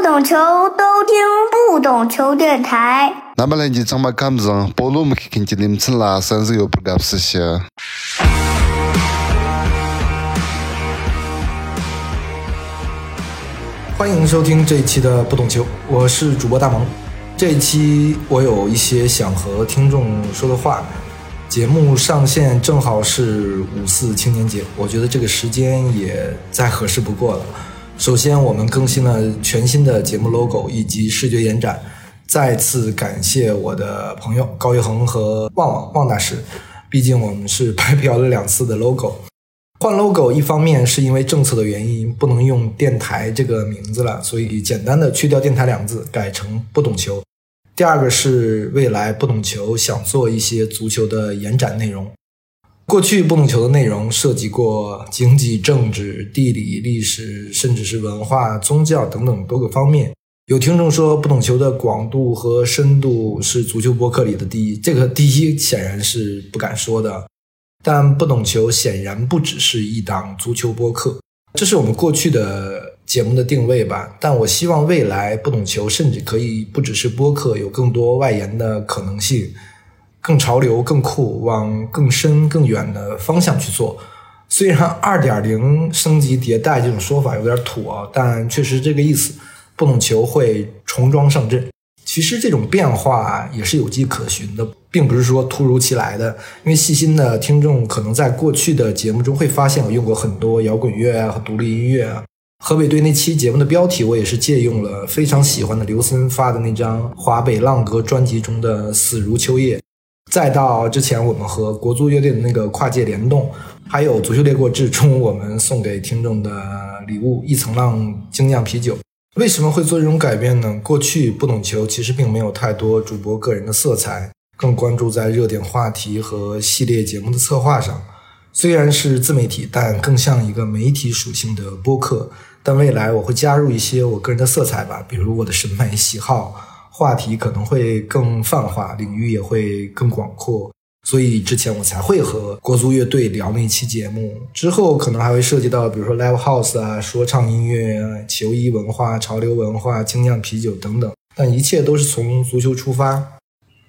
不懂球都听不懂球电台。那么呢，你怎么看不上？保罗，我们看看你们村拉三十有不干事些。欢迎收听这一期的不懂球，我是主播大萌。这一期我有一些想和听众说的话。节目上线正好是五四青年节，我觉得这个时间也再合适不过了。首先，我们更新了全新的节目 logo 以及视觉延展，再次感谢我的朋友高一恒和旺旺旺大师，毕竟我们是白嫖了两次的 logo。换 logo 一方面是因为政策的原因，不能用电台这个名字了，所以简单的去掉电台两字，改成不懂球。第二个是未来不懂球想做一些足球的延展内容。过去不懂球的内容涉及过经济、政治、地理、历史，甚至是文化、宗教等等多个方面。有听众说不懂球的广度和深度是足球播客里的第一，这个第一显然是不敢说的。但不懂球显然不只是一档足球播客，这是我们过去的。节目的定位吧，但我希望未来不懂球甚至可以不只是播客，有更多外延的可能性，更潮流、更酷，往更深、更远的方向去做。虽然二点零升级迭代这种说法有点土啊，但确实这个意思。不懂球会重装上阵。其实这种变化也是有迹可循的，并不是说突如其来的。因为细心的听众可能在过去的节目中会发现，我用过很多摇滚乐啊和独立音乐啊。河北队那期节目的标题，我也是借用了非常喜欢的刘森发的那张《华北浪歌》专辑中的《死如秋叶》，再到之前我们和国足乐队的那个跨界联动，还有《足球列国志》中我们送给听众的礼物——一层浪精酿啤酒。为什么会做这种改变呢？过去不懂球，其实并没有太多主播个人的色彩，更关注在热点话题和系列节目的策划上。虽然是自媒体，但更像一个媒体属性的播客。但未来我会加入一些我个人的色彩吧，比如我的审美喜好，话题可能会更泛化，领域也会更广阔。所以之前我才会和国足乐队聊那期节目，之后可能还会涉及到，比如说 live house 啊、说唱音乐、球衣文化、潮流文化、精酿啤酒等等。但一切都是从足球出发，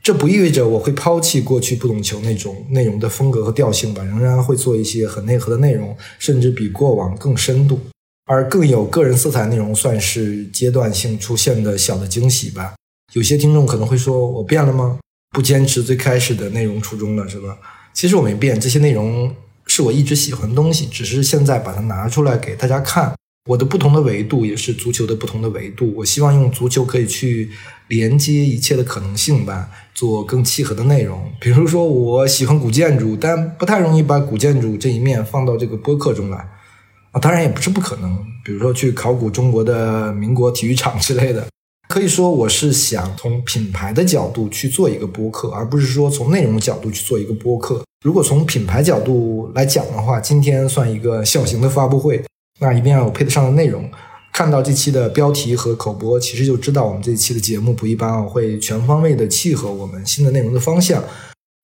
这不意味着我会抛弃过去不懂球那种内容的风格和调性吧，仍然会做一些很内核的内容，甚至比过往更深度。而更有个人色彩内容，算是阶段性出现的小的惊喜吧。有些听众可能会说：“我变了吗？不坚持最开始的内容初衷了，是吧？”其实我没变，这些内容是我一直喜欢的东西，只是现在把它拿出来给大家看。我的不同的维度也是足球的不同的维度。我希望用足球可以去连接一切的可能性吧，做更契合的内容。比如说，我喜欢古建筑，但不太容易把古建筑这一面放到这个播客中来。啊，当然也不是不可能，比如说去考古中国的民国体育场之类的。可以说，我是想从品牌的角度去做一个播客，而不是说从内容角度去做一个播客。如果从品牌角度来讲的话，今天算一个小型的发布会，那一定要有配得上的内容。看到这期的标题和口播，其实就知道我们这期的节目不一般，会全方位的契合我们新的内容的方向。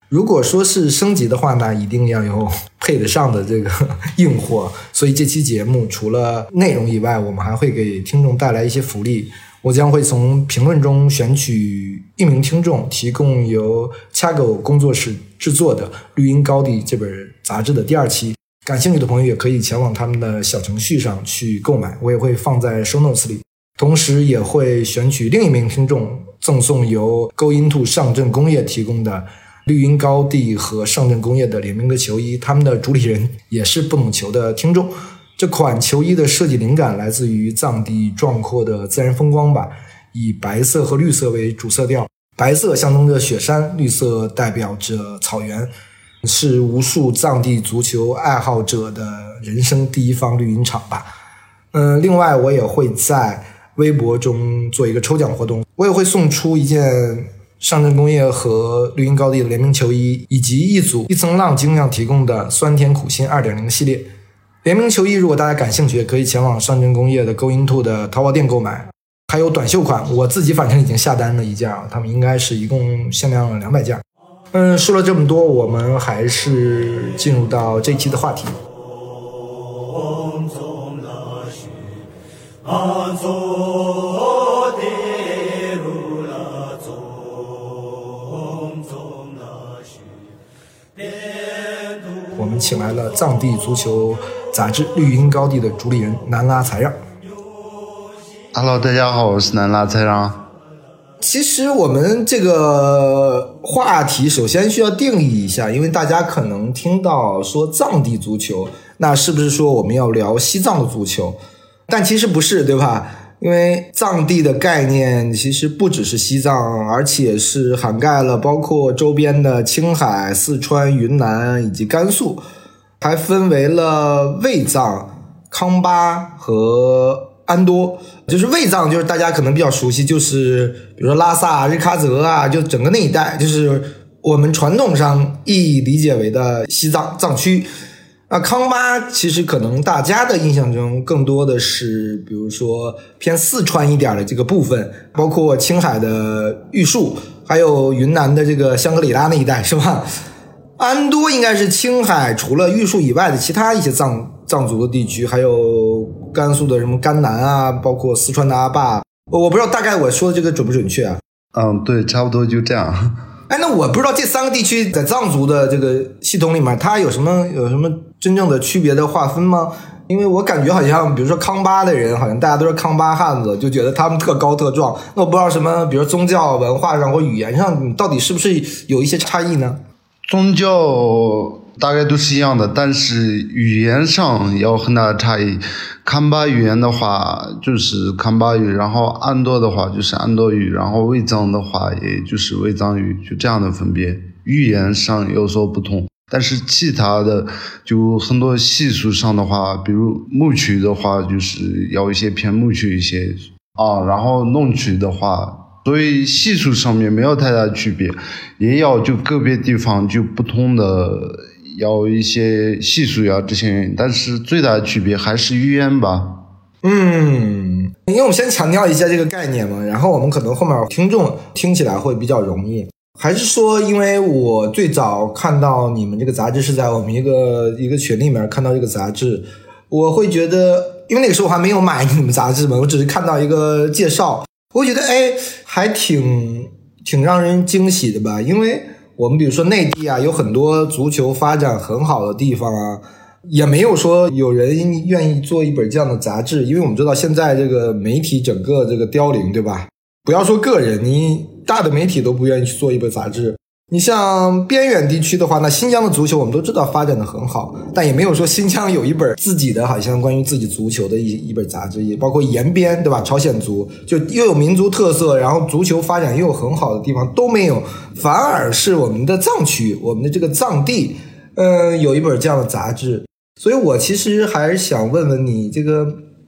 如果说是升级的话，那一定要有配得上的这个硬货。所以这期节目除了内容以外，我们还会给听众带来一些福利。我将会从评论中选取一名听众，提供由恰狗工作室制作的《绿茵高地》这本杂志的第二期。感兴趣的朋友也可以前往他们的小程序上去购买，我也会放在 show notes 里。同时也会选取另一名听众，赠送由 Go Into 上阵工业提供的。绿茵高地和上阵工业的联名的球衣，他们的主理人也是不懂球的听众。这款球衣的设计灵感来自于藏地壮阔的自然风光吧，以白色和绿色为主色调，白色象征着雪山，绿色代表着草原，是无数藏地足球爱好者的人生第一方绿茵场吧。嗯，另外我也会在微博中做一个抽奖活动，我也会送出一件。上阵工业和绿茵高地的联名球衣，以及一组一层浪精酿提供的酸甜苦心二点零系列联名球衣，如果大家感兴趣，可以前往上证工业的 Going To 的淘宝店购买。还有短袖款，我自己反正已经下单了一件啊，他们应该是一共限量了两百件。嗯，说了这么多，我们还是进入到这期的话题。我们请来了藏地足球。杂志《绿茵高地》的主理人南拉才让。Hello，大家好，我是南拉才让。其实我们这个话题首先需要定义一下，因为大家可能听到说藏地足球，那是不是说我们要聊西藏的足球？但其实不是，对吧？因为藏地的概念其实不只是西藏，而且是涵盖了包括周边的青海、四川、云南以及甘肃，还分为了卫藏、康巴和安多。就是卫藏，就是大家可能比较熟悉，就是比如说拉萨、日喀则啊，就整个那一带，就是我们传统上意义理解为的西藏藏区。那康巴其实可能大家的印象中更多的是，比如说偏四川一点的这个部分，包括青海的玉树，还有云南的这个香格里拉那一带，是吧？安多应该是青海除了玉树以外的其他一些藏藏族的地区，还有甘肃的什么甘南啊，包括四川的阿坝。我我不知道大概我说的这个准不准确啊？嗯，对，差不多就这样。哎，那我不知道这三个地区在藏族的这个系统里面，它有什么有什么真正的区别的划分吗？因为我感觉好像，比如说康巴的人，好像大家都是康巴汉子，就觉得他们特高特壮。那我不知道什么，比如宗教文化上或语言上，到底是不是有一些差异呢？宗教大概都是一样的，但是语言上有很大的差异。康巴语言的话就是康巴语，然后安多的话就是安多语，然后卫藏的话也就是卫藏语，就这样的分别。语言上有所不同，但是其他的就很多习俗上的话，比如牧区的话，就是要一些偏牧区一些啊，然后弄区的话。所以系数上面没有太大区别，也要就个别地方就不同的要一些系数呀这些，但是最大的区别还是语言吧。嗯，因为我们先强调一下这个概念嘛，然后我们可能后面听众听起来会比较容易。还是说，因为我最早看到你们这个杂志是在我们一个一个群里面看到这个杂志，我会觉得，因为那个时候我还没有买你们杂志嘛，我只是看到一个介绍。我觉得哎，还挺挺让人惊喜的吧，因为我们比如说内地啊，有很多足球发展很好的地方啊，也没有说有人愿意做一本这样的杂志，因为我们知道现在这个媒体整个这个凋零，对吧？不要说个人，你大的媒体都不愿意去做一本杂志。你像边远地区的话，那新疆的足球我们都知道发展的很好，但也没有说新疆有一本自己的好像关于自己足球的一一本杂志，也包括延边对吧？朝鲜族就又有民族特色，然后足球发展又有很好的地方都没有，反而是我们的藏区，我们的这个藏地，嗯，有一本这样的杂志。所以我其实还是想问问你，这个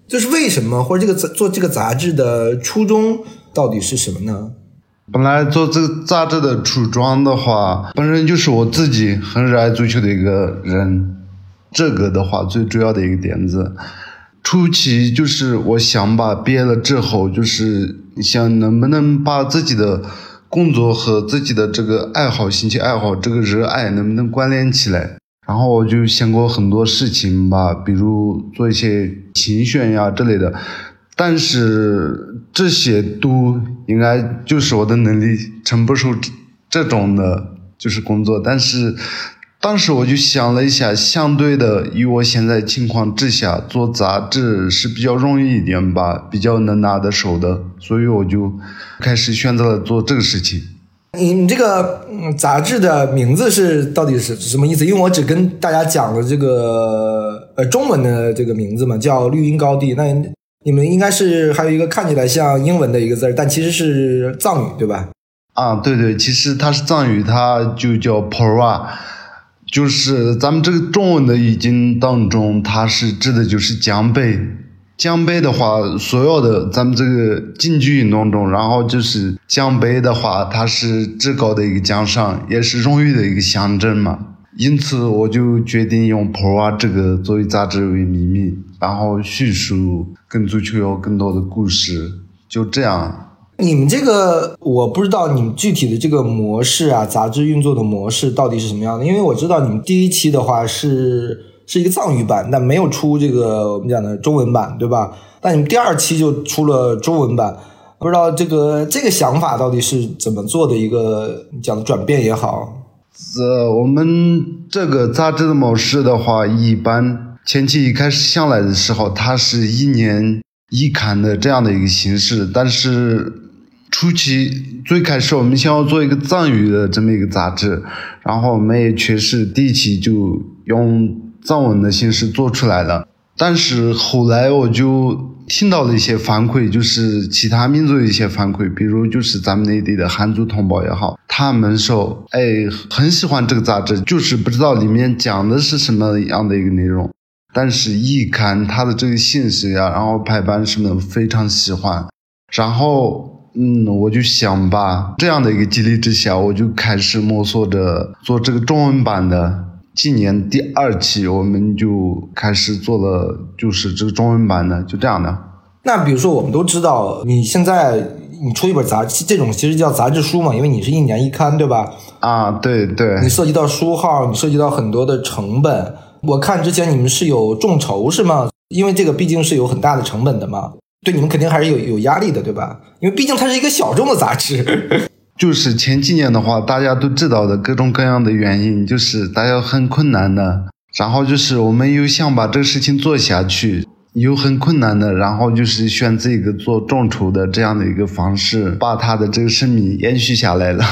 就是为什么，或者这个做这个杂志的初衷到底是什么呢？本来做这个杂志的初衷的话，本身就是我自己很热爱足球的一个人。这个的话，最主要的一个点子，初期就是我想把毕业了之后，就是想能不能把自己的工作和自己的这个爱好、兴趣爱好这个热爱能不能关联起来。然后我就想过很多事情吧，比如做一些评选呀之类的。但是这些都应该就是我的能力承不受这种的，就是工作。但是当时我就想了一下，相对的，以我现在情况之下，做杂志是比较容易一点吧，比较能拿得手的，所以我就开始选择了做这个事情。你你这个杂志的名字是到底是什么意思？因为我只跟大家讲了这个呃中文的这个名字嘛，叫绿茵高地。那你们应该是还有一个看起来像英文的一个字儿但其实是藏语，对吧？啊，对对，其实它是藏语，它就叫 Pora，就是咱们这个中文的语境当中，它是指的就是奖杯。奖杯的话，所有的咱们这个竞技运动中，然后就是奖杯的话，它是至高的一个奖赏，也是荣誉的一个象征嘛。因此，我就决定用 Pora 这个作为杂志为秘密，然后叙述跟足球有更多的故事，就这样。你们这个我不知道你们具体的这个模式啊，杂志运作的模式到底是什么样的？因为我知道你们第一期的话是是一个藏语版，但没有出这个我们讲的中文版，对吧？但你们第二期就出了中文版，不知道这个这个想法到底是怎么做的一个讲的转变也好。呃，我们这个杂志的模式的话，一般前期一开始上来的时候，它是一年一刊的这样的一个形式，但是初期最开始我们想要做一个藏语的这么一个杂志，然后我们也确实第一期就用藏文的形式做出来了，但是后来我就。听到了一些反馈，就是其他民族的一些反馈，比如就是咱们内地的汉族同胞也好，他们说，哎，很喜欢这个杂志，就是不知道里面讲的是什么样的一个内容，但是一看它的这个信息呀，然后排版什么的，非常喜欢。然后，嗯，我就想吧，这样的一个激励之下，我就开始摸索着做这个中文版的。今年第二期我们就开始做了，就是这个中文版的，就这样的。那比如说，我们都知道，你现在你出一本杂志，这种其实叫杂志书嘛，因为你是一年一刊，对吧？啊，对对。你涉及到书号，你涉及到很多的成本。我看之前你们是有众筹是吗？因为这个毕竟是有很大的成本的嘛，对你们肯定还是有有压力的，对吧？因为毕竟它是一个小众的杂志。就是前几年的话，大家都知道的各种各样的原因，就是大家很困难的。然后就是我们又想把这个事情做下去，又很困难的。然后就是选择一个做众筹的这样的一个方式，把他的这个生命延续下来了。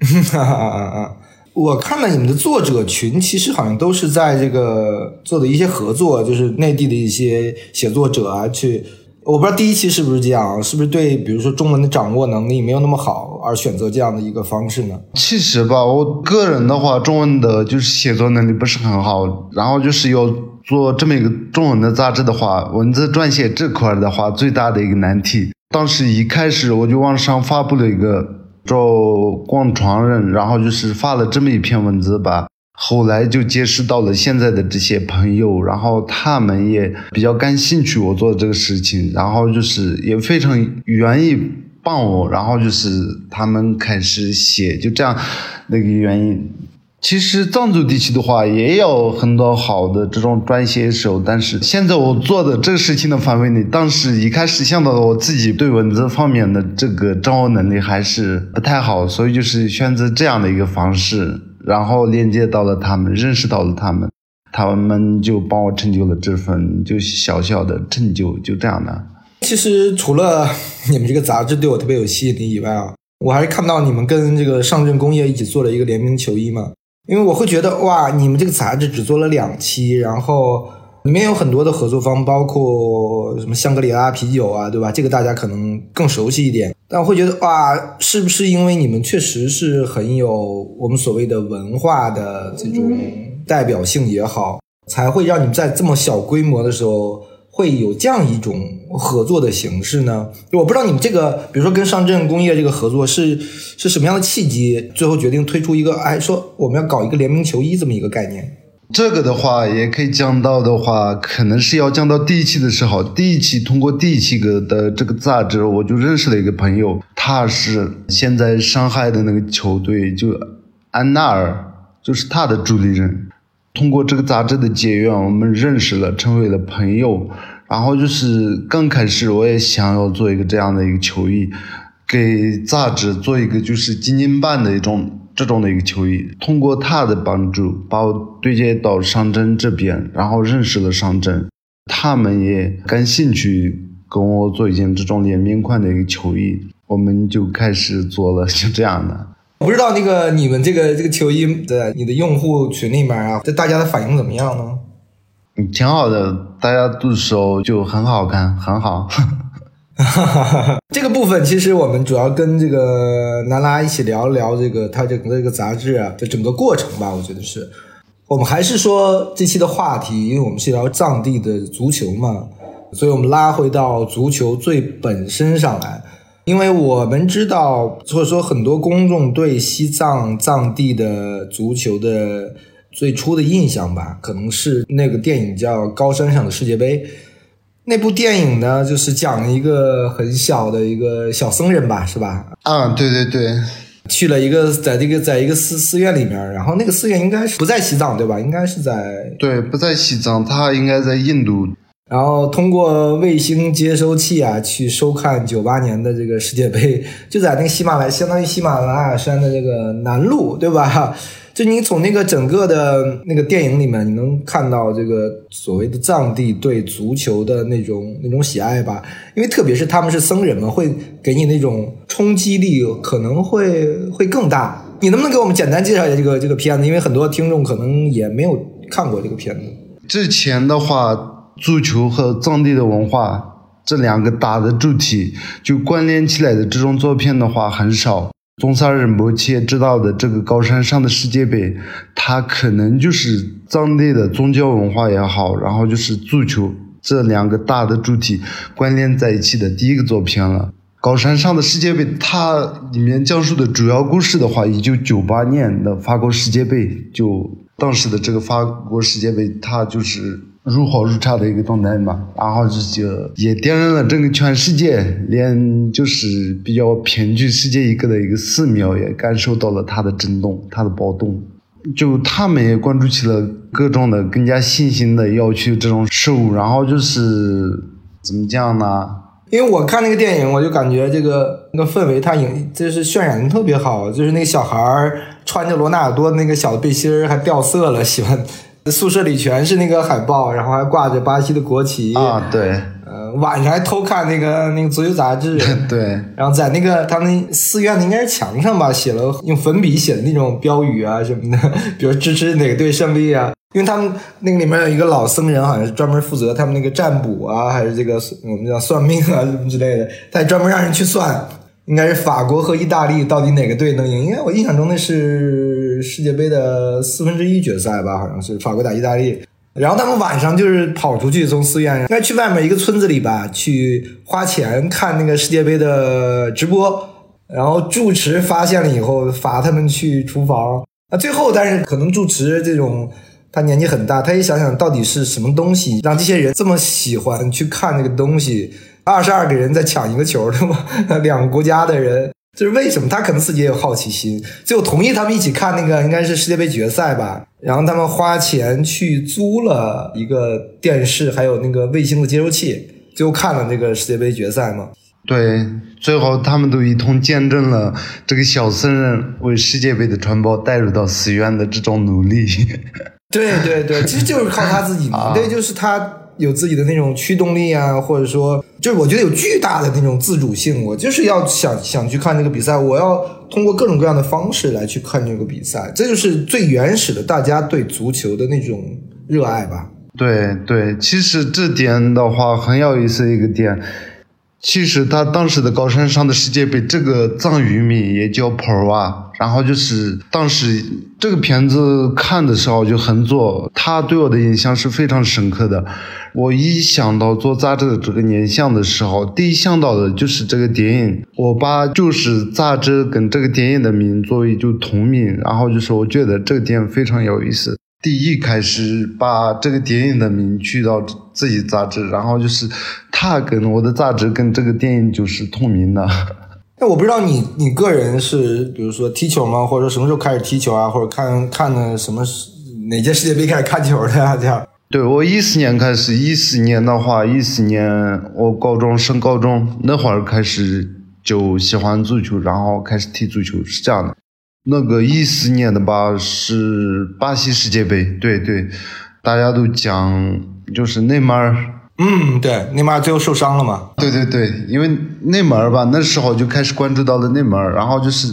我看了你们的作者群，其实好像都是在这个做的一些合作，就是内地的一些写作者啊去。我不知道第一期是不是这样，是不是对，比如说中文的掌握能力没有那么好而选择这样的一个方式呢？其实吧，我个人的话，中文的就是写作能力不是很好，然后就是要做这么一个中文的杂志的话，文字撰写这块的话，最大的一个难题。当时一开始我就往上发布了一个做广传人，然后就是发了这么一篇文字吧。后来就结识到了现在的这些朋友，然后他们也比较感兴趣我做的这个事情，然后就是也非常愿意帮我，然后就是他们开始写，就这样那个原因。其实藏族地区的话也有很多好的这种撰写手，但是现在我做的这个事情的范围内，当时一开始想到我自己对文字方面的这个掌握能力还是不太好，所以就是选择这样的一个方式。然后连接到了他们，认识到了他们，他们就帮我成就了这份就小小的成就，就这样的。其实除了你们这个杂志对我特别有吸引力以外啊，我还是看到你们跟这个上证工业一起做了一个联名球衣嘛，因为我会觉得哇，你们这个杂志只做了两期，然后。里面有很多的合作方，包括什么香格里拉啤酒啊，对吧？这个大家可能更熟悉一点。但我会觉得，哇，是不是因为你们确实是很有我们所谓的文化的这种代表性也好，才会让你们在这么小规模的时候会有这样一种合作的形式呢？我不知道你们这个，比如说跟上证工业这个合作是是什么样的契机，最后决定推出一个，哎，说我们要搞一个联名球衣这么一个概念。这个的话也可以讲到的话，可能是要讲到第一期的时候。第一期通过第一期个的这个杂志，我就认识了一个朋友，他是现在上海的那个球队，就安纳尔，就是他的主理人。通过这个杂志的结缘，我们认识了，成为了朋友。然后就是刚开始，我也想要做一个这样的一个球衣，给杂志做一个就是精英版的一种。这种的一个球衣，通过他的帮助，把我对接到上镇这边，然后认识了上镇，他们也感兴趣跟我做一件这种联名款的一个球衣，我们就开始做了，就这样的。我不知道那个你们这个这个球衣的你的用户群里面啊，这大家的反应怎么样呢？嗯，挺好的，大家都说就很好看，很好。这个部分其实我们主要跟这个南拉一起聊一聊这个他整个这个杂志啊的整个过程吧。我觉得是我们还是说这期的话题，因为我们是聊藏地的足球嘛，所以我们拉回到足球最本身上来。因为我们知道，或者说很多公众对西藏藏地的足球的最初的印象吧，可能是那个电影叫《高山上的世界杯》。那部电影呢，就是讲一个很小的一个小僧人吧，是吧？啊，对对对，去了一个在这个在一个寺寺院里面，然后那个寺院应该是不在西藏，对吧？应该是在对，不在西藏，他应该在印度。然后通过卫星接收器啊去收看九八年的这个世界杯，就在那个喜马拉，相当于喜马拉雅山的这个南麓，对吧？就你从那个整个的那个电影里面，你能看到这个所谓的藏地对足球的那种那种喜爱吧？因为特别是他们是僧人嘛，会给你那种冲击力可能会会更大。你能不能给我们简单介绍一下这个这个片子？因为很多听众可能也没有看过这个片子。之前的话。足球和藏地的文化这两个大的主题就关联起来的这种作品的话很少。宗萨仁波切知道的这个高山上的世界杯，它可能就是藏地的宗教文化也好，然后就是足球这两个大的主题关联在一起的第一个作品了。高山上的世界杯，它里面讲述的主要故事的话，一九九八年的法国世界杯，就当时的这个法国世界杯，它就是。如火如荼的一个动态嘛，然后就就也点燃了整个全世界，连就是比较偏居世界一个的一个寺庙也感受到了它的震动，它的暴动。就他们也关注起了各种的更加新兴的要去这种事物，然后就是怎么讲呢？因为我看那个电影，我就感觉这个那个氛围，它影就是渲染的特别好，就是那个小孩儿穿着罗纳尔多那个小背心儿还掉色了，喜欢。宿舍里全是那个海报，然后还挂着巴西的国旗啊，对，呃，晚上还偷看那个那个足球杂志，对，然后在那个他们寺院的应该是墙上吧，写了用粉笔写的那种标语啊什么的，比如支持哪个队胜利啊，因为他们那个里面有一个老僧人，好像是专门负责他们那个占卜啊，还是这个我们叫算命啊什么之类的，他专门让人去算。应该是法国和意大利到底哪个队能赢？因为我印象中那是世界杯的四分之一决赛吧，好像是法国打意大利。然后他们晚上就是跑出去从寺院，应该去外面一个村子里吧，去花钱看那个世界杯的直播。然后住持发现了以后，罚他们去厨房。那最后，但是可能住持这种他年纪很大，他也想想到底是什么东西让这些人这么喜欢去看这个东西。二十二个人在抢一个球，对吗？两个国家的人，就是为什么？他可能自己也有好奇心，最后同意他们一起看那个，应该是世界杯决赛吧。然后他们花钱去租了一个电视，还有那个卫星的接收器，最后看了那个世界杯决赛嘛。对，最后他们都一同见证了这个小僧人为世界杯的传播带入到寺院的这种努力。对对对，其实就是靠他自己嘛。对，就是他。有自己的那种驱动力啊，或者说，就是我觉得有巨大的那种自主性。我就是要想想去看这个比赛，我要通过各种各样的方式来去看这个比赛。这就是最原始的大家对足球的那种热爱吧。对对，其实这点的话很有意思一个点。其实他当时的高山上的世界杯，这个藏语名也叫 Pora。然后就是当时这个片子看的时候就很做，他对我的印象是非常深刻的。我一想到做杂志的这个念想的时候，第一想到的就是这个电影。我把就是杂志跟这个电影的名作为就同名，然后就是我觉得这个电影非常有意思。第一开始把这个电影的名取到自己杂志，然后就是他跟我的杂志跟这个电影就是同名的。那我不知道你你个人是比如说踢球吗？或者说什么时候开始踢球啊？或者看看的什么哪届世界杯开始看球的呀？这样。对我一四年开始，一四年的话，一四年我高中升高中那会儿开始就喜欢足球，然后开始踢足球是这样的。那个一四年的吧是巴西世界杯，对对，大家都讲就是内马尔，嗯，对，内马尔最后受伤了嘛？对对对，因为内马尔吧，那时候就开始关注到了内马尔，然后就是。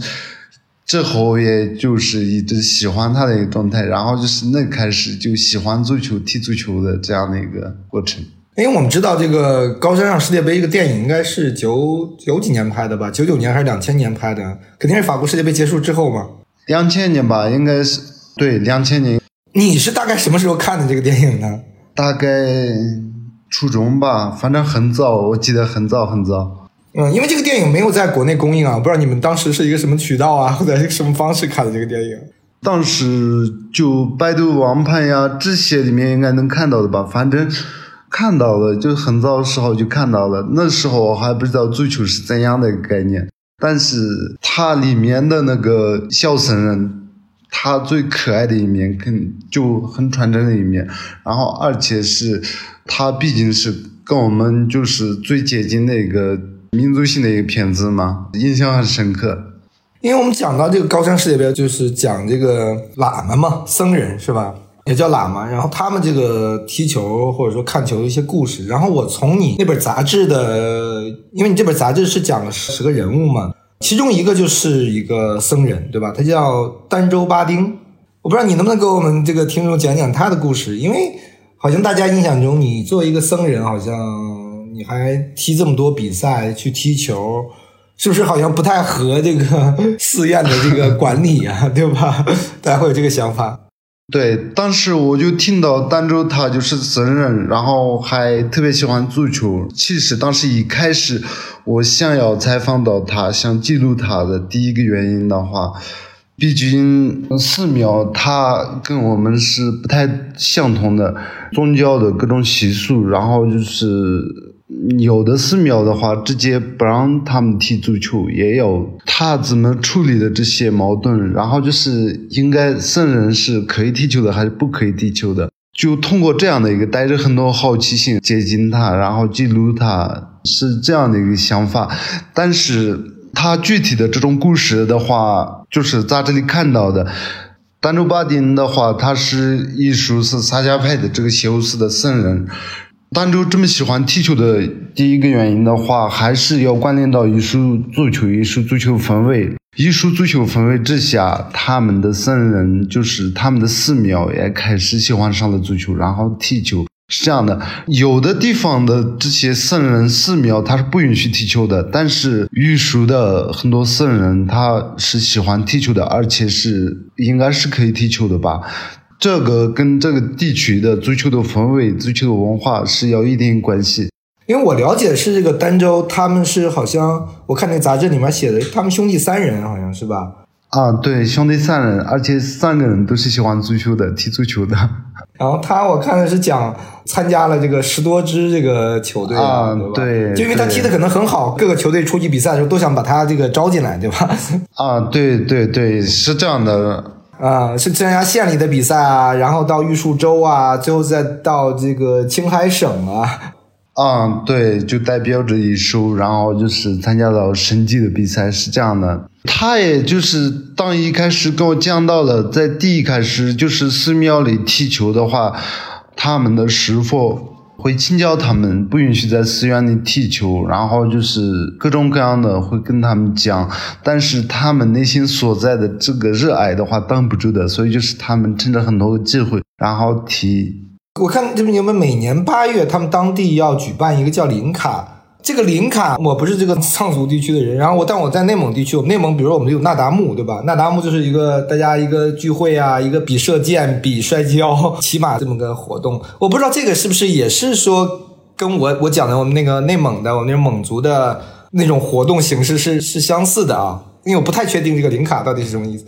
之后也就是一直喜欢他的一个状态，然后就是那开始就喜欢足球、踢足球的这样的一个过程。因为我们知道这个高山上世界杯这个电影应该是九九几年拍的吧？九九年还是两千年拍的？肯定是法国世界杯结束之后嘛？两千年吧，应该是对两千年。你是大概什么时候看的这个电影呢？大概初中吧，反正很早，我记得很早很早。嗯，因为这个电影没有在国内公映啊，不知道你们当时是一个什么渠道啊，或者是什么方式看的这个电影？当时就百度网盘呀这些里面应该能看到的吧，反正看到了，就很早的时候就看到了。那时候我还不知道足球是怎样的一个概念，但是它里面的那个小僧人他最可爱的一面，跟就很纯真的一面。然后，而且是他毕竟是跟我们就是最接近的一个民族性的一个片子嘛，印象很深刻。因为我们讲到这个高山世界杯，就是讲这个喇嘛嘛，僧人是吧？也叫喇嘛。然后他们这个踢球或者说看球的一些故事。然后我从你那本杂志的，因为你这本杂志是讲了十个人物嘛。其中一个就是一个僧人，对吧？他叫丹州巴丁。我不知道你能不能给我们这个听众讲讲他的故事，因为好像大家印象中，你作为一个僧人，好像你还踢这么多比赛去踢球，是不是好像不太合这个 寺院的这个管理啊？对吧？大家会有这个想法。对，当时我就听到儋州他就是僧人，然后还特别喜欢足球。其实当时一开始我想要采访到他，想记录他的第一个原因的话，毕竟寺庙它跟我们是不太相同的宗教的各种习俗，然后就是。有的寺庙的话，直接不让他们踢足球，也有他怎么处理的这些矛盾。然后就是应该僧人是可以踢球的，还是不可以踢球的？就通过这样的一个带着很多好奇心接近他，然后记录他，是这样的一个想法。但是他具体的这种故事的话，就是在这里看到的，丹州巴丁的话，他是艺术是萨迦派的这个修寺的僧人。儋州这么喜欢踢球的第一个原因的话，还是要关联到艺术足球、艺术足球氛围。艺术足球氛围之下，他们的僧人就是他们的寺庙也开始喜欢上了足球，然后踢球是这样的。有的地方的这些僧人寺庙他是不允许踢球的，但是玉树的很多僧人他是喜欢踢球的，而且是应该是可以踢球的吧。这个跟这个地区的足球的氛围、足球的文化是有一定关系。因为我了解是这个儋州，他们是好像我看那杂志里面写的，他们兄弟三人，好像是吧？啊，对，兄弟三人，而且三个人都是喜欢足球的，踢足球的。然后他我看的是讲参加了这个十多支这个球队啊，对，就因为他踢的可能很好，各个球队出去比赛的时候都想把他这个招进来，对吧？啊，对对对，是这样的。啊，是参加县里的比赛啊，然后到玉树州啊，最后再到这个青海省啊。啊，对，就代表着一书，然后就是参加到省级的比赛，是这样的。他也就是当一开始跟我讲到了，在第一开始就是寺庙里踢球的话，他们的师傅。会请教他们，不允许在寺院里踢球，然后就是各种各样的会跟他们讲，但是他们内心所在的这个热爱的话挡不住的，所以就是他们趁着很多的机会，然后踢。我看这边你们每年八月，他们当地要举办一个叫林卡。这个林卡，我不是这个藏族地区的人，然后我但我在内蒙地区，我们内蒙，比如说我们有那达慕，对吧？那达慕就是一个大家一个聚会啊，一个比射箭、比摔跤、骑马这么个活动。我不知道这个是不是也是说跟我我讲的我们那个内蒙的我们那蒙族的那种活动形式是是相似的啊？因为我不太确定这个林卡到底是什么意思。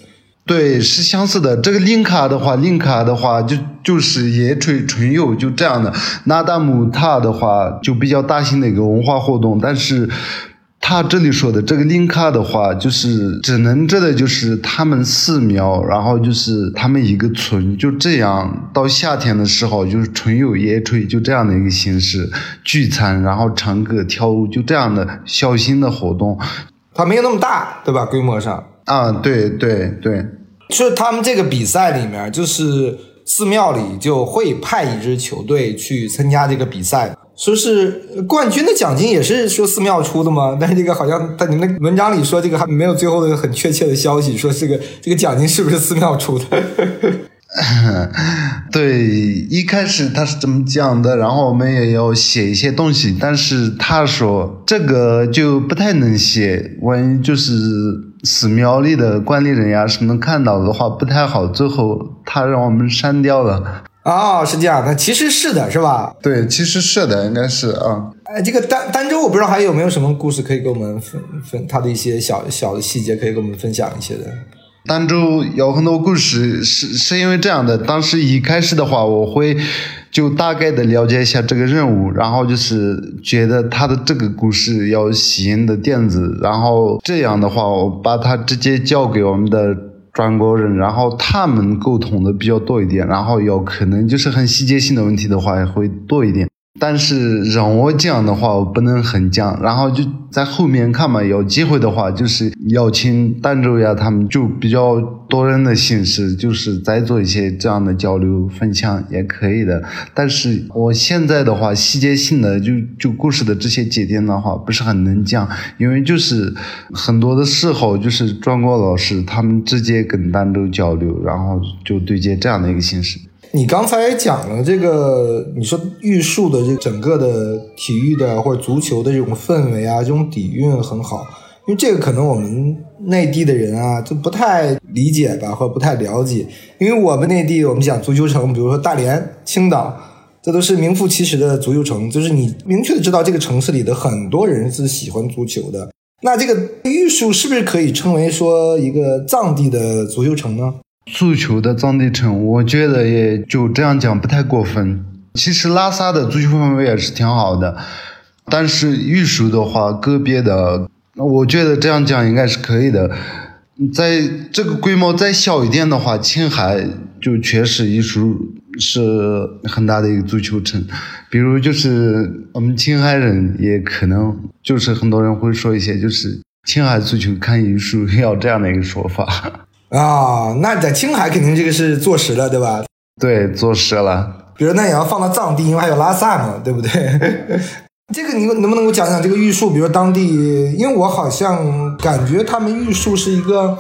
对，是相似的。这个林卡的话，林卡的话就就是野炊春游就这样的。那达慕塔的话就比较大型的一个文化活动，但是他这里说的这个林卡的话，就是只能指的就是他们寺庙，然后就是他们一个村就这样到夏天的时候就是春游野炊就这样的一个形式聚餐，然后唱歌跳舞就这样的小型的活动，它没有那么大，对吧？规模上啊，对对对。是他们这个比赛里面，就是寺庙里就会派一支球队去参加这个比赛，说是冠军的奖金也是说寺庙出的吗？但是这个好像在你们文章里说这个还没有最后的很确切的消息，说这个这个奖金是不是寺庙出的？对，一开始他是这么讲的，然后我们也要写一些东西，但是他说这个就不太能写，万一就是。寺庙里的管理人呀什么看到的话不太好，最后他让我们删掉了。哦，是这样，那其实是的，是吧？对，其实是的，应该是啊。哎，这个儋儋州，我不知道还有没有什么故事可以跟我们分分他的一些小小的细节，可以跟我们分享一些的。儋州有很多故事，是是因为这样的。当时一开始的话，我会就大概的了解一下这个任务，然后就是觉得他的这个故事要吸引的点子，然后这样的话，我把它直接交给我们的中国人，然后他们沟通的比较多一点，然后有可能就是很细节性的问题的话会多一点。但是让我讲的话，我不能很讲，然后就在后面看嘛。有机会的话，就是邀请儋州呀，他们就比较多人的形式，就是再做一些这样的交流分享也可以的。但是我现在的话，细节性的就就故事的这些节点的话，不是很能讲，因为就是很多的时候就是庄国老师他们直接跟儋州交流，然后就对接这样的一个形式。你刚才讲了这个，你说玉树的这整个的体育的或者足球的这种氛围啊，这种底蕴很好，因为这个可能我们内地的人啊就不太理解吧，或者不太了解。因为我们内地我们讲足球城，比如说大连、青岛，这都是名副其实的足球城，就是你明确的知道这个城市里的很多人是喜欢足球的。那这个玉树是不是可以称为说一个藏地的足球城呢？足球的藏地城，我觉得也就这样讲不太过分。其实拉萨的足球氛围也是挺好的，但是玉树的话，个别的，我觉得这样讲应该是可以的。在这个规模再小一点的话，青海就确实玉树是很大的一个足球城。比如就是我们青海人也可能就是很多人会说一些，就是青海足球看玉树要这样的一个说法。啊，那在青海肯定这个是坐实了，对吧？对，坐实了。比如那也要放到藏地，因为还有拉萨嘛，对不对？这个你能不能给我讲讲这个玉树？比如当地，因为我好像感觉他们玉树是一个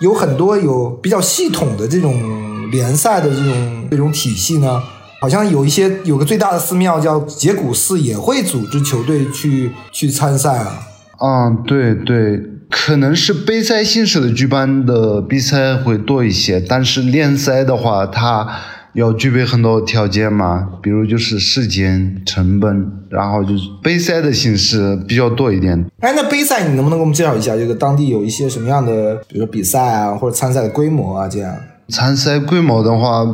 有很多有比较系统的这种联赛的这种这种体系呢。好像有一些有个最大的寺庙叫结古寺，也会组织球队去去参赛啊。嗯，对对。可能是杯赛形式的举办的比赛会多一些，但是联赛的话，它要具备很多条件嘛，比如就是时间、成本，然后就是杯赛的形式比较多一点。哎，那杯赛你能不能给我们介绍一下，这个当地有一些什么样的，比如说比赛啊，或者参赛的规模啊，这样？参赛规模的话，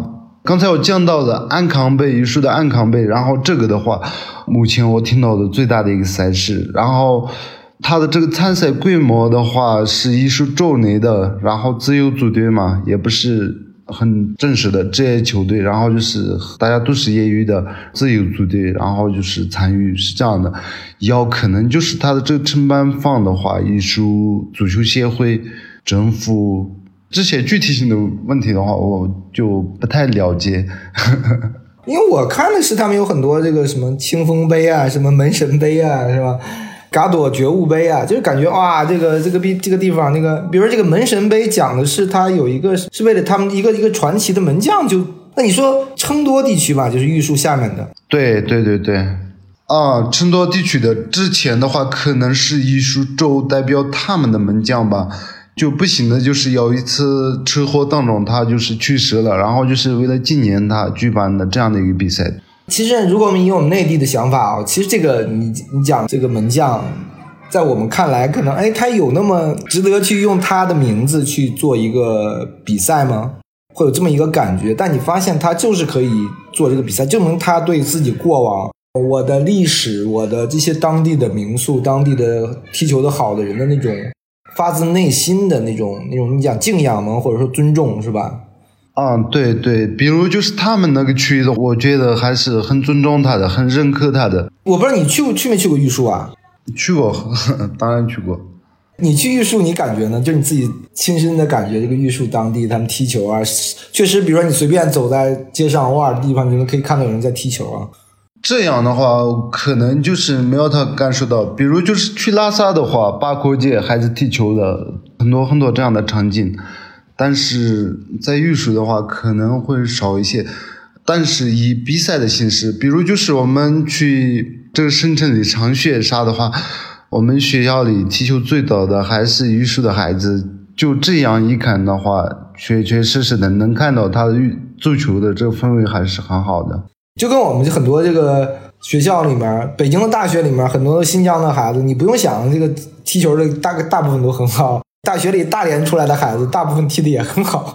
刚才我讲到的安康杯，玉树的安康杯，然后这个的话，目前我听到的最大的一个赛事，然后。他的这个参赛规模的话是艺术州内的，然后自由组队嘛，也不是很正式的职业球队，然后就是大家都是业余的自由组队，然后就是参与是这样的。要可能就是他的这个承办方的话，艺术足球协会、政府这些具体性的问题的话，我就不太了解。因为我看的是他们有很多这个什么清风杯啊，什么门神杯啊，是吧？嘎朵觉悟杯啊，就是感觉哇，这个这个地这个地方那个，比如说这个门神杯讲的是他有一个是为了他们一个一个传奇的门将，就那你说撑多地区吧，就是玉树下面的，对对对对，啊，成都地区的之前的话可能是玉树州代表他们的门将吧，就不行的就是有一次车祸当中他就是去世了，然后就是为了纪念他举办的这样的一个比赛。其实，如果我们以我们内地的想法啊，其实这个你你讲这个门将，在我们看来，可能哎，他有那么值得去用他的名字去做一个比赛吗？会有这么一个感觉。但你发现他就是可以做这个比赛，证明他对自己过往、我的历史、我的这些当地的民宿、当地的踢球的好的人的那种发自内心的那种那种你讲敬仰吗？或者说尊重，是吧？嗯，对对，比如就是他们那个区域的，我觉得还是很尊重他的，很认可他的。我不知道你去过去没去过玉树啊？去过，当然去过。你去玉树，你感觉呢？就你自己亲身的感觉，这个玉树当地他们踢球啊，确实，比如说你随便走在街上，偶尔的地方，你们可以看到有人在踢球啊。这样的话，可能就是没有他感受到。比如就是去拉萨的话，八廓街还是踢球的，很多很多这样的场景。但是在玉树的话可能会少一些，但是以比赛的形式，比如就是我们去这个省城里上学啥的话，我们学校里踢球最早的还是玉树的孩子。就这样一看的话，确确实实的能看到他的足球的这个氛围还是很好的。就跟我们很多这个学校里面，北京的大学里面很多新疆的孩子，你不用想这个踢球的大概大部分都很好。大学里大连出来的孩子，大部分踢的也很好，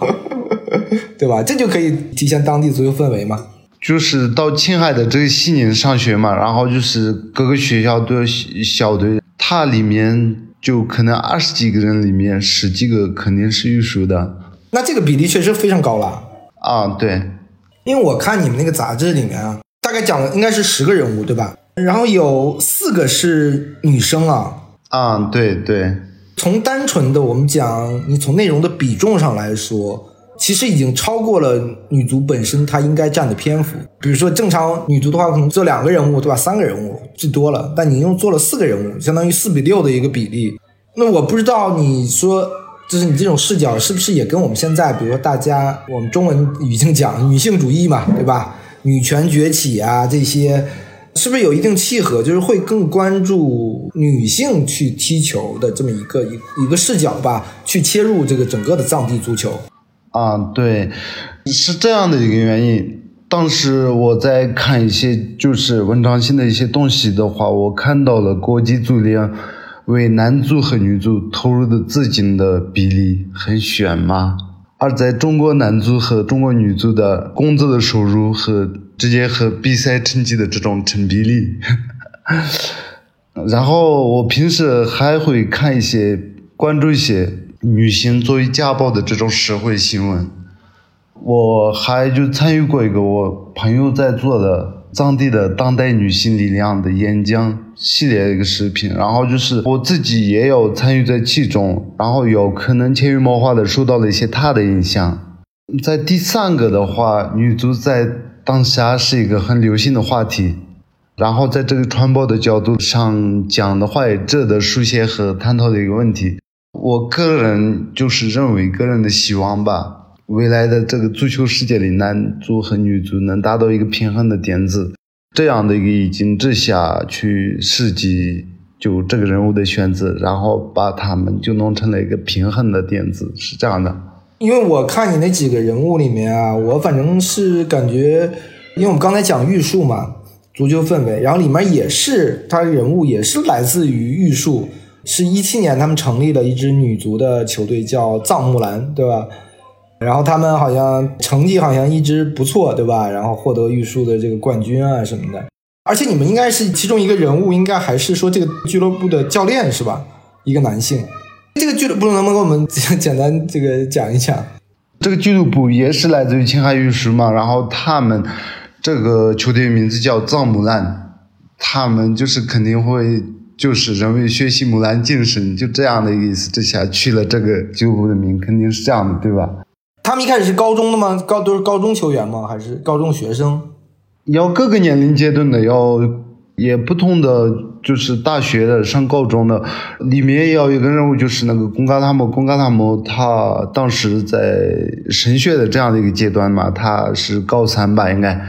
对吧？这就可以体现当地足球氛围嘛。就是到青海的这个西宁上学嘛，然后就是各个学校都有小队，他里面就可能二十几个人里面十几个肯定是玉树的。那这个比例确实非常高了。啊，对，因为我看你们那个杂志里面啊，大概讲了应该是十个人物，对吧？然后有四个是女生啊。啊，对对。从单纯的我们讲，你从内容的比重上来说，其实已经超过了女足本身她应该占的篇幅。比如说正常女足的话，可能做两个人物，对吧？三个人物最多了，但你用做了四个人物，相当于四比六的一个比例。那我不知道你说，就是你这种视角是不是也跟我们现在，比如说大家我们中文语境讲女性主义嘛，对吧？女权崛起啊这些。是不是有一定契合？就是会更关注女性去踢球的这么一个一一个视角吧，去切入这个整个的藏地足球。啊，对，是这样的一个原因。当时我在看一些就是文章性的一些东西的话，我看到了国际足联为男足和女足投入的资金的比例很悬嘛，而在中国男足和中国女足的工资的收入和。直接和比赛成绩的这种成比例，然后我平时还会看一些关注一些女性作为家暴的这种社会新闻。我还就参与过一个我朋友在做的藏地的当代女性力量的演讲系列的一个视频，然后就是我自己也有参与在其中，然后有可能潜移默化的受到了一些他的影响。在第三个的话，女足在。当下是一个很流行的话题，然后在这个传播的角度上讲的话，也值得书写和探讨的一个问题。我个人就是认为，个人的希望吧，未来的这个足球世界里，男足和女足能达到一个平衡的点子，这样的一个意境之下去设计就这个人物的选择，然后把他们就弄成了一个平衡的点子，是这样的。因为我看你那几个人物里面啊，我反正是感觉，因为我们刚才讲玉树嘛，足球氛围，然后里面也是他人物也是来自于玉树，是一七年他们成立了一支女足的球队叫藏木兰，对吧？然后他们好像成绩好像一直不错，对吧？然后获得玉树的这个冠军啊什么的，而且你们应该是其中一个人物，应该还是说这个俱乐部的教练是吧？一个男性。这个俱乐部能不能给我们简单这个讲一讲？这个俱乐部也是来自于青海玉石嘛，然后他们这个球队名字叫藏木兰，他们就是肯定会就是人为学习木兰精神，就这样的意思之下去了这个俱乐部的名，肯定是这样的，对吧？他们一开始是高中的吗？高都是高中球员吗？还是高中学生？要各个年龄阶段的要。也不同的就是大学的上高中的里面也有一个任务，就是那个贡嘎塔姆，贡嘎塔姆他当时在升学的这样的一个阶段嘛，他是高三吧应该，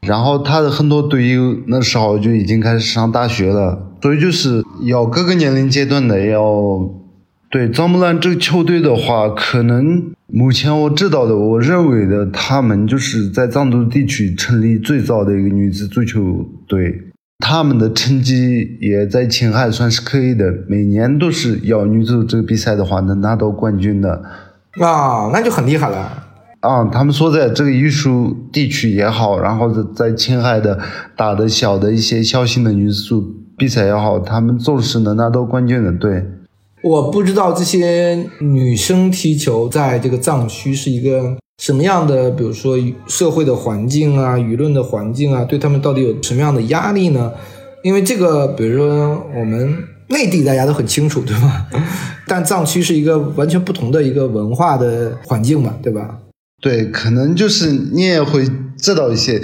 然后他的很多队友那时候就已经开始上大学了，所以就是要各个年龄阶段的要对藏木兰这个球队的话，可能目前我知道的，我认为的他们就是在藏族地区成立最早的一个女子足球队。他们的成绩也在青海算是可以的，每年都是要女足这个比赛的话能拿到冠军的，啊，那就很厉害了。啊，他们所在这个艺术地区也好，然后在青海的打的小的一些小型的女足比赛也好，他们总是能拿到冠军的。对，我不知道这些女生踢球在这个藏区是一个。什么样的，比如说社会的环境啊，舆论的环境啊，对他们到底有什么样的压力呢？因为这个，比如说我们内地大家都很清楚，对吧？但藏区是一个完全不同的一个文化的环境嘛，对吧？对，可能就是你也会知道一些，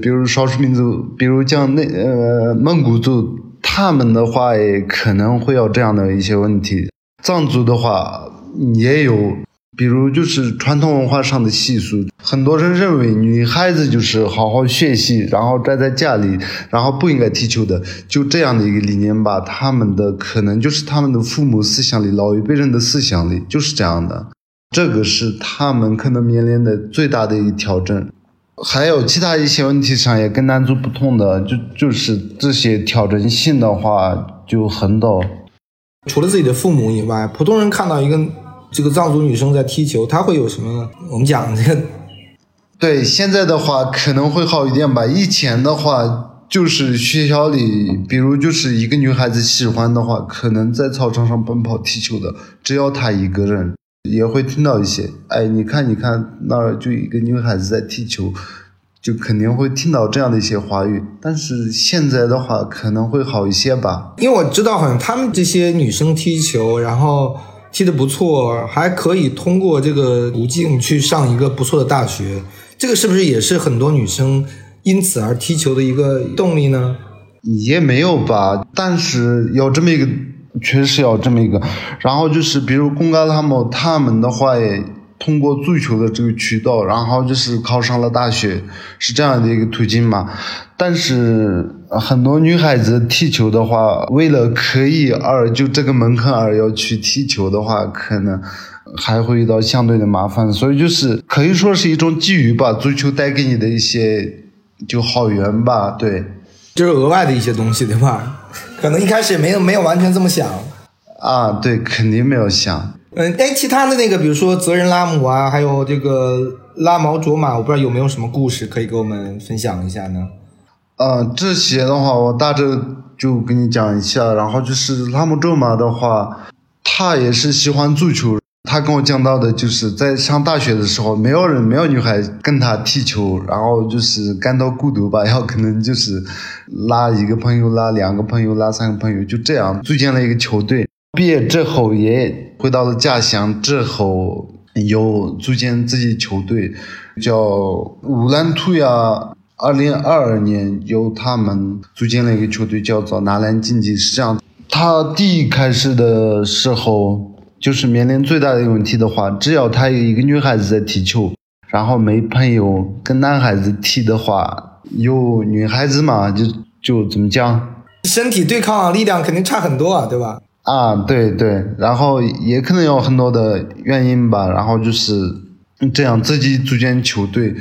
比如少数民族，比如像那呃蒙古族，他们的话也可能会有这样的一些问题。藏族的话也有。比如就是传统文化上的习俗，很多人认为女孩子就是好好学习，然后宅在家里，然后不应该踢球的，就这样的一个理念吧。他们的可能就是他们的父母思想里、老一辈人的思想里就是这样的，这个是他们可能面临的最大的一个调整。还有其他一些问题上也跟男足不同的，就就是这些调整性的话就很多。除了自己的父母以外，普通人看到一个。这个藏族女生在踢球，她会有什么？我们讲这个，对，现在的话可能会好一点吧。以前的话，就是学校里，比如就是一个女孩子喜欢的话，可能在操场上奔跑踢球的，只要她一个人。也会听到一些，哎，你看，你看那儿就一个女孩子在踢球，就肯定会听到这样的一些话语。但是现在的话可能会好一些吧，因为我知道好像他们这些女生踢球，然后踢得不错，还可以通过这个途径去上一个不错的大学。这个是不是也是很多女生因此而踢球的一个动力呢？也没有吧，但是有这么一个。确实有这么一个，然后就是比如贡嘎他们，他们的话也通过足球的这个渠道，然后就是考上了大学，是这样的一个途径嘛。但是很多女孩子踢球的话，为了可以而就这个门槛而要去踢球的话，可能还会遇到相对的麻烦。所以就是可以说是一种机遇吧，足球带给你的一些就好缘吧，对。就是额外的一些东西，对吧？可能一开始也没有没有完全这么想啊，对，肯定没有想。嗯，哎，其他的那个，比如说泽仁拉姆啊，还有这个拉毛卓玛，我不知道有没有什么故事可以给我们分享一下呢？呃，这些的话，我大致就跟你讲一下。然后就是拉姆卓玛的话，他也是喜欢足球。他跟我讲到的，就是在上大学的时候，没有人，没有女孩跟他踢球，然后就是感到孤独吧，然后可能就是拉一个朋友，拉两个朋友，拉三个朋友，就这样组建了一个球队。毕业之后也回到了家乡，之后又组建自己球队，叫乌兰图雅。二零二二年由他们组建了一个球队，叫做纳兰竞技。是这样，他第一开始的时候。就是面临最大的一个问题的话，只要他有一个女孩子在踢球，然后没朋友跟男孩子踢的话，有女孩子嘛，就就怎么讲，身体对抗力量肯定差很多啊，对吧？啊，对对，然后也可能有很多的原因吧，然后就是这样自己组建球队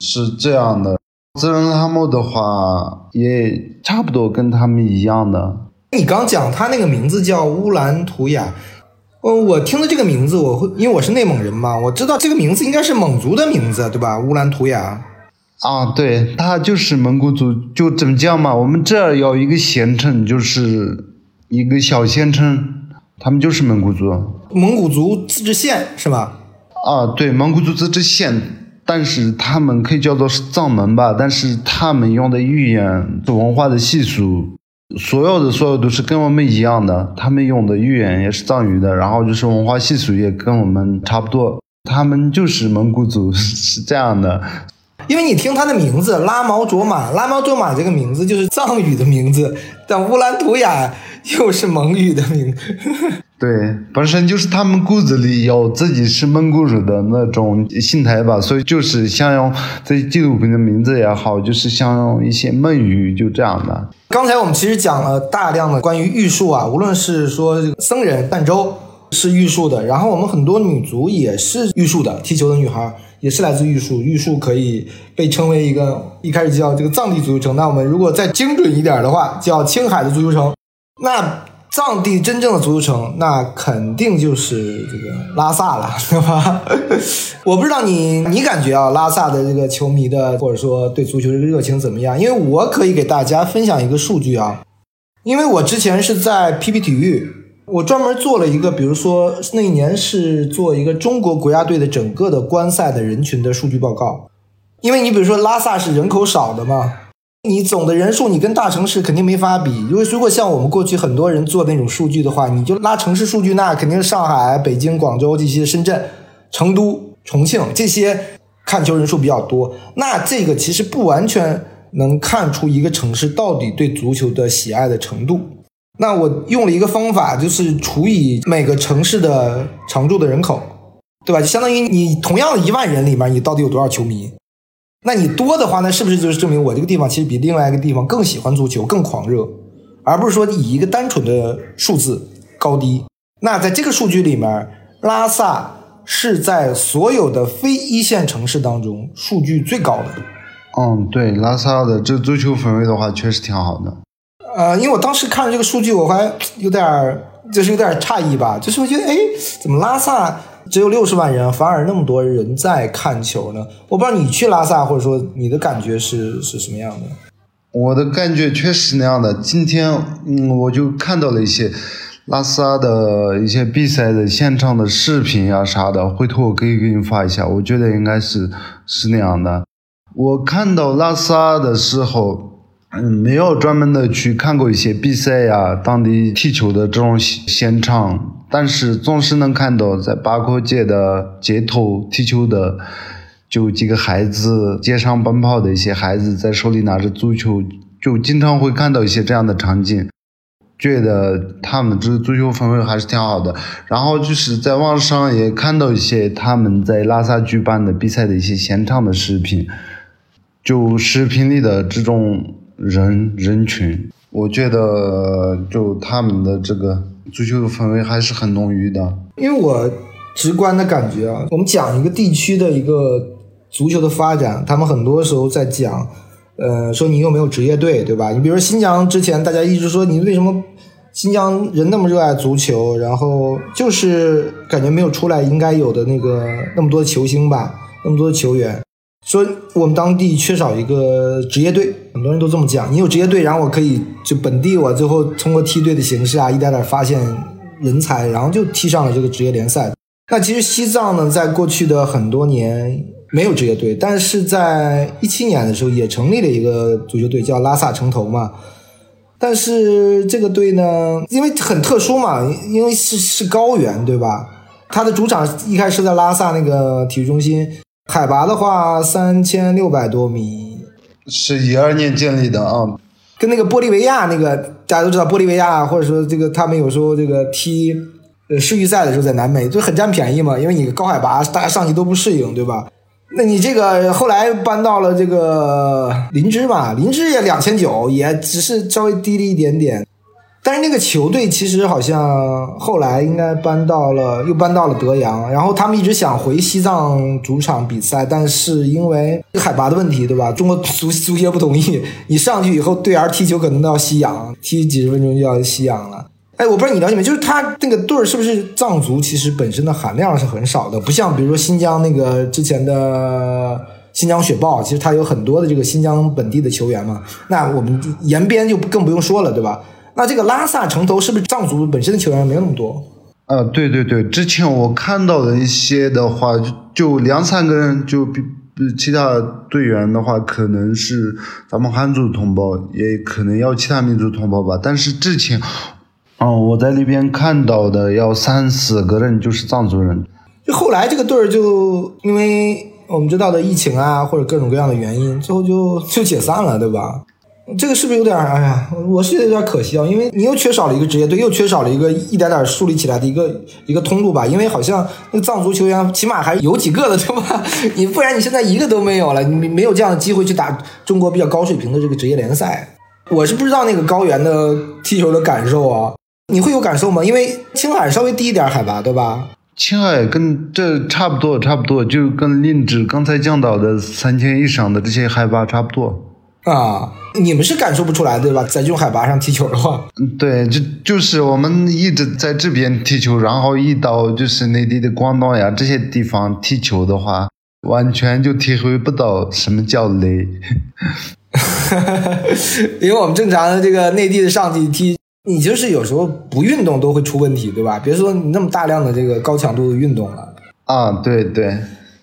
是这样的。自然拉莫的话也差不多跟他们一样的。你刚讲他那个名字叫乌兰图雅。嗯，我听的这个名字，我会因为我是内蒙人嘛，我知道这个名字应该是蒙族的名字，对吧？乌兰图雅。啊，对，他就是蒙古族，就怎么讲嘛？我们这儿有一个县城，就是一个小县城，他们就是蒙古族。蒙古族自治县是吧？啊，对，蒙古族自治县，但是他们可以叫做是藏蒙吧，但是他们用的语言、文化的习俗。所有的所有都是跟我们一样的，他们用的语言也是藏语的，然后就是文化习俗也跟我们差不多，他们就是蒙古族，是这样的。因为你听他的名字拉毛卓玛，拉毛卓玛这个名字就是藏语的名字，但乌兰图雅又是蒙语的名字。对，本身就是他们骨子里有自己是蒙古人的那种心态吧，所以就是想用这纪录片的名字也好，就是想用一些蒙语，就这样的。刚才我们其实讲了大量的关于玉树啊，无论是说僧人儋州是玉树的，然后我们很多女足也是玉树的，踢球的女孩也是来自玉树，玉树可以被称为一个一开始叫这个藏地足球城，那我们如果再精准一点的话，叫青海的足球城，那。藏地真正的足球城，那肯定就是这个拉萨了，对吧？我不知道你你感觉啊，拉萨的这个球迷的或者说对足球这个热情怎么样？因为我可以给大家分享一个数据啊，因为我之前是在 PP 体育，我专门做了一个，比如说那一年是做一个中国国家队的整个的观赛的人群的数据报告，因为你比如说拉萨是人口少的嘛。你总的人数，你跟大城市肯定没法比。因为如果像我们过去很多人做那种数据的话，你就拉城市数据，那肯定是上海、北京、广州这些、深圳、成都、重庆这些看球人数比较多。那这个其实不完全能看出一个城市到底对足球的喜爱的程度。那我用了一个方法，就是除以每个城市的常住的人口，对吧？就相当于你同样的一万人里面，你到底有多少球迷？那你多的话，那是不是就是证明我这个地方其实比另外一个地方更喜欢足球、更狂热，而不是说以一个单纯的数字高低？那在这个数据里面，拉萨是在所有的非一线城市当中数据最高的。嗯，对，拉萨的这足球氛围的话，确实挺好的。呃，因为我当时看了这个数据，我还有点就是有点诧异吧，就是我觉得，哎，怎么拉萨？只有六十万人，反而那么多人在看球呢。我不知道你去拉萨，或者说你的感觉是是什么样的？我的感觉确实那样的。今天，嗯，我就看到了一些拉萨的一些比赛的现场的视频呀啥的，回头我可以给你发一下。我觉得应该是是那样的。我看到拉萨的时候，嗯，没有专门的去看过一些比赛呀，当地踢球的这种现场，但是总是能看到在八廓街的街头踢球的，就几个孩子，街上奔跑的一些孩子，在手里拿着足球，就经常会看到一些这样的场景，觉得他们这足球氛围还是挺好的。然后就是在网上也看到一些他们在拉萨举办的比赛的一些现场的视频。就视频里的这种人人群，我觉得就他们的这个足球的氛围还是很浓郁的。因为我直观的感觉啊，我们讲一个地区的一个足球的发展，他们很多时候在讲，呃，说你有没有职业队，对吧？你比如新疆之前，大家一直说你为什么新疆人那么热爱足球，然后就是感觉没有出来应该有的那个那么多球星吧，那么多球员。说我们当地缺少一个职业队，很多人都这么讲。你有职业队，然后我可以就本地，我最后通过梯队的形式啊，一点点发现人才，然后就踢上了这个职业联赛。那其实西藏呢，在过去的很多年没有职业队，但是在一七年的时候也成立了一个足球队，叫拉萨城头嘛。但是这个队呢，因为很特殊嘛，因为是是高原，对吧？它的主场一开始在拉萨那个体育中心。海拔的话，三千六百多米，是一二年建立的啊。跟那个玻利维亚那个大家都知道，玻利维亚或者说这个他们有时候这个踢呃世预赛的时候在南美就很占便宜嘛，因为你高海拔，大家上去都不适应，对吧？那你这个后来搬到了这个林芝嘛，林芝也两千九，也只是稍微低了一点点。但是那个球队其实好像后来应该搬到了，又搬到了德阳。然后他们一直想回西藏主场比赛，但是因为海拔的问题，对吧？中国 足足协不同意，你上去以后队员踢球可能都要吸氧，踢几十分钟就要吸氧了。哎，我不知道你了解没？就是他那个队儿是不是藏族？其实本身的含量是很少的，不像比如说新疆那个之前的新疆雪豹，其实它有很多的这个新疆本地的球员嘛。那我们延边就更不用说了，对吧？那这个拉萨城头是不是藏族本身的球员没有那么多？啊，对对对，之前我看到的一些的话，就就两三个人，就比其他队员的话，可能是咱们汉族同胞，也可能要其他民族同胞吧。但是之前，嗯，我在那边看到的要三四个人就是藏族人。就后来这个队儿就因为我们知道的疫情啊，或者各种各样的原因，最后就就解散了，对吧？这个是不是有点哎呀？我是有点可惜啊，因为你又缺少了一个职业队，又缺少了一个一点点树立起来的一个一个通路吧。因为好像那个藏族球员起码还有几个的，对吧？你不然你现在一个都没有了，你没有这样的机会去打中国比较高水平的这个职业联赛。我是不知道那个高原的踢球的感受啊，你会有感受吗？因为青海稍微低一点海拔，对吧？青海跟这差不多，差不多就跟林芝刚才讲到的三千以上的这些海拔差不多。啊，你们是感受不出来对吧？在这种海拔上踢球的话，对，就就是我们一直在这边踢球，然后一到就是内地的广东呀这些地方踢球的话，完全就体会不到什么叫累。因为我们正常的这个内地的上去踢，你就是有时候不运动都会出问题，对吧？别说你那么大量的这个高强度的运动了。啊，对对。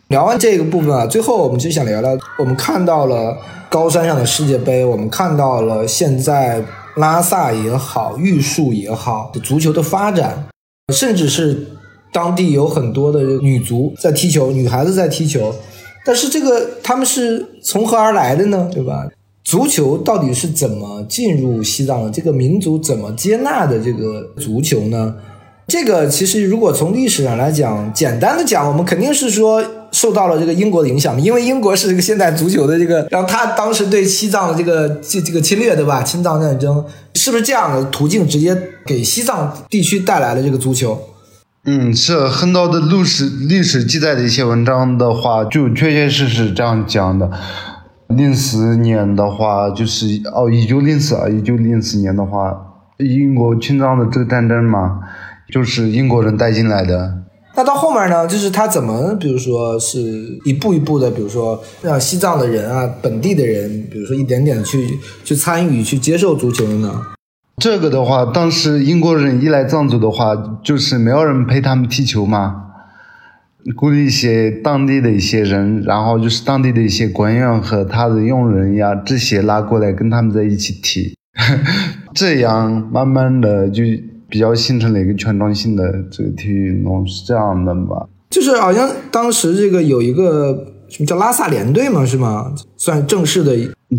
聊完这个部分啊，最后我们就想聊聊，我们看到了。高山上的世界杯，我们看到了现在拉萨也好，玉树也好，足球的发展，甚至是当地有很多的女足在踢球，女孩子在踢球。但是这个他们是从何而来的呢？对吧？足球到底是怎么进入西藏的？这个民族怎么接纳的这个足球呢？这个其实如果从历史上来讲，简单的讲，我们肯定是说。受到了这个英国的影响，因为英国是这个现代足球的这个，然后他当时对西藏的这个这这个侵略，对吧？青藏战争是不是这样的途径直接给西藏地区带来了这个足球？嗯，是很多的历史历史记载的一些文章的话，就确确实实这样讲的。零四年的话，就是哦，一九零四啊，一九零四年的话，英国青藏的这个战争嘛，就是英国人带进来的。那到后面呢？就是他怎么，比如说是一步一步的，比如说让西藏的人啊，本地的人，比如说一点点去去参与、去接受足球的呢？这个的话，当时英国人一来藏族的话，就是没有人陪他们踢球嘛，雇一些当地的一些人，然后就是当地的一些官员和他的佣人呀，这些拉过来跟他们在一起踢，这样慢慢的就比较形成了一个全中性的这个体育运动，是这样的吧？就是好像当时这个有一个什么叫拉萨联队嘛，是吗？算正式的。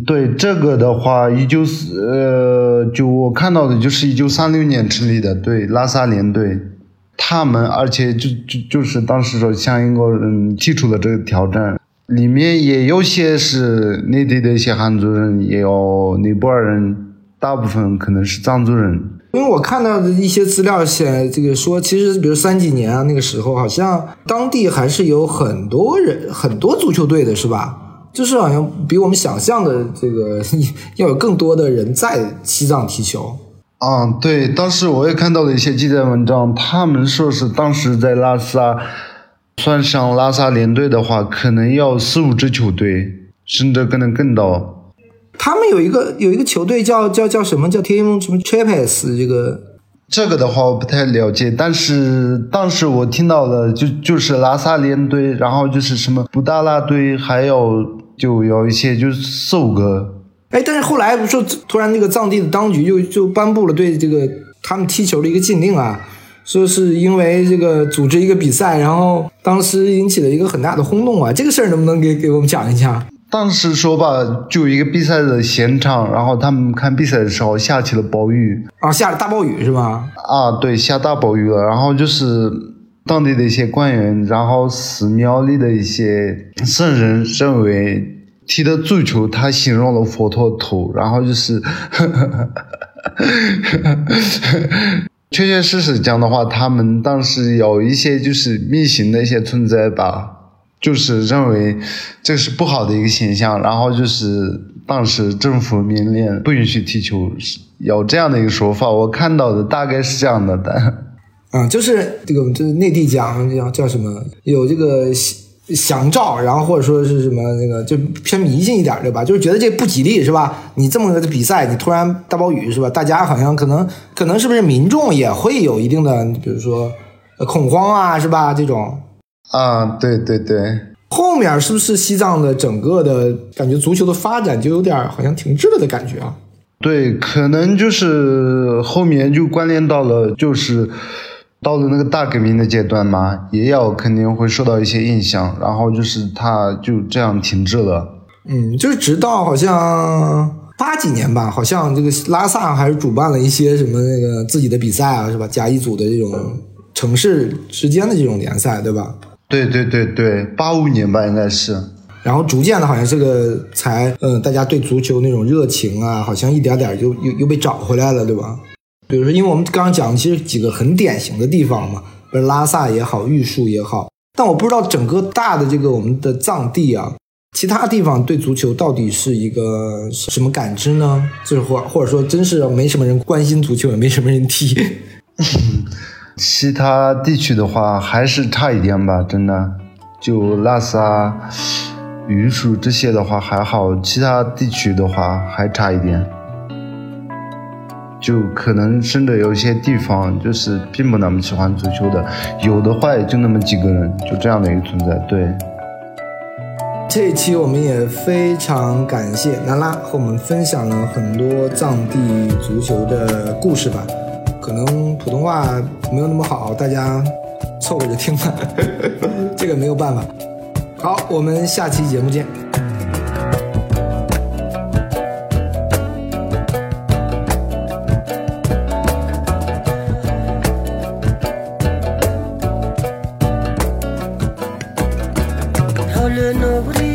对这个的话，一九四呃，就我看到的就是一九三六年成立的，对拉萨联队，他们而且就就就是当时说向英国人提出了这个挑战，里面也有些是内地的一些汉族人，也有尼泊尔人，大部分可能是藏族人。因为我看到的一些资料写这个说，其实比如三几年啊那个时候，好像当地还是有很多人很多足球队的，是吧？就是好像比我们想象的这个要有更多的人在西藏踢球。啊，对，当时我也看到了一些记载文章，他们说是当时在拉萨，算上拉萨联队的话，可能要四五支球队，甚至可能更多。他们有一个有一个球队叫叫叫什么叫 Team 什么 Trapes 这个这个的话我不太了解，但是当时我听到的就就是拉萨联队，然后就是什么布达拉队，还有就有一些就是四五个。哎，但是后来不说突然那个藏地的当局就就颁布了对这个他们踢球的一个禁令啊，说是因为这个组织一个比赛，然后当时引起了一个很大的轰动啊，这个事儿能不能给给我们讲一下？当时说吧，就一个比赛的现场，然后他们看比赛的时候下起了暴雨啊，下了大暴雨是吧？啊，对，下大暴雨了。然后就是当地的一些官员，然后寺庙里的一些僧人认为踢的足球，他形容了佛陀头，然后就是，确确实实讲的话，他们当时有一些就是迷信的一些存在吧。就是认为这是不好的一个现象，然后就是当时政府命令不允许踢球，有这样的一个说法。我看到的大概是这样的，但 啊，就是这个就是内地讲叫叫什么，有这个祥兆，然后或者说是什么那个就偏迷信一点对吧？就是觉得这不吉利是吧？你这么个比赛，你突然大暴雨是吧？大家好像可能可能是不是民众也会有一定的，比如说恐慌啊是吧？这种。啊，对对对，后面是不是西藏的整个的感觉足球的发展就有点好像停滞了的感觉啊？对，可能就是后面就关联到了，就是到了那个大革命的阶段嘛，也要肯定会受到一些影响，然后就是它就这样停滞了。嗯，就是直到好像八几年吧，好像这个拉萨还是主办了一些什么那个自己的比赛啊，是吧？甲乙组的这种城市之间的这种联赛，对吧？对对对对，八五年吧，应该是。然后逐渐的，好像这个才，嗯，大家对足球那种热情啊，好像一点点就又又被找回来了，对吧？比如说，因为我们刚刚讲的其实几个很典型的地方嘛，比如拉萨也好，玉树也好。但我不知道整个大的这个我们的藏地啊，其他地方对足球到底是一个什么感知呢？就是或或者说，真是没什么人关心足球，也没什么人踢。其他地区的话还是差一点吧，真的。就拉萨、玉树这些的话还好，其他地区的话还差一点。就可能甚至有些地方就是并不那么喜欢足球的，有的话也就那么几个人，就这样的一个存在。对。这一期我们也非常感谢南拉和我们分享了很多藏地足球的故事吧。可能普通话没有那么好，大家凑合着听吧，这个没有办法。好，我们下期节目见。Le nobre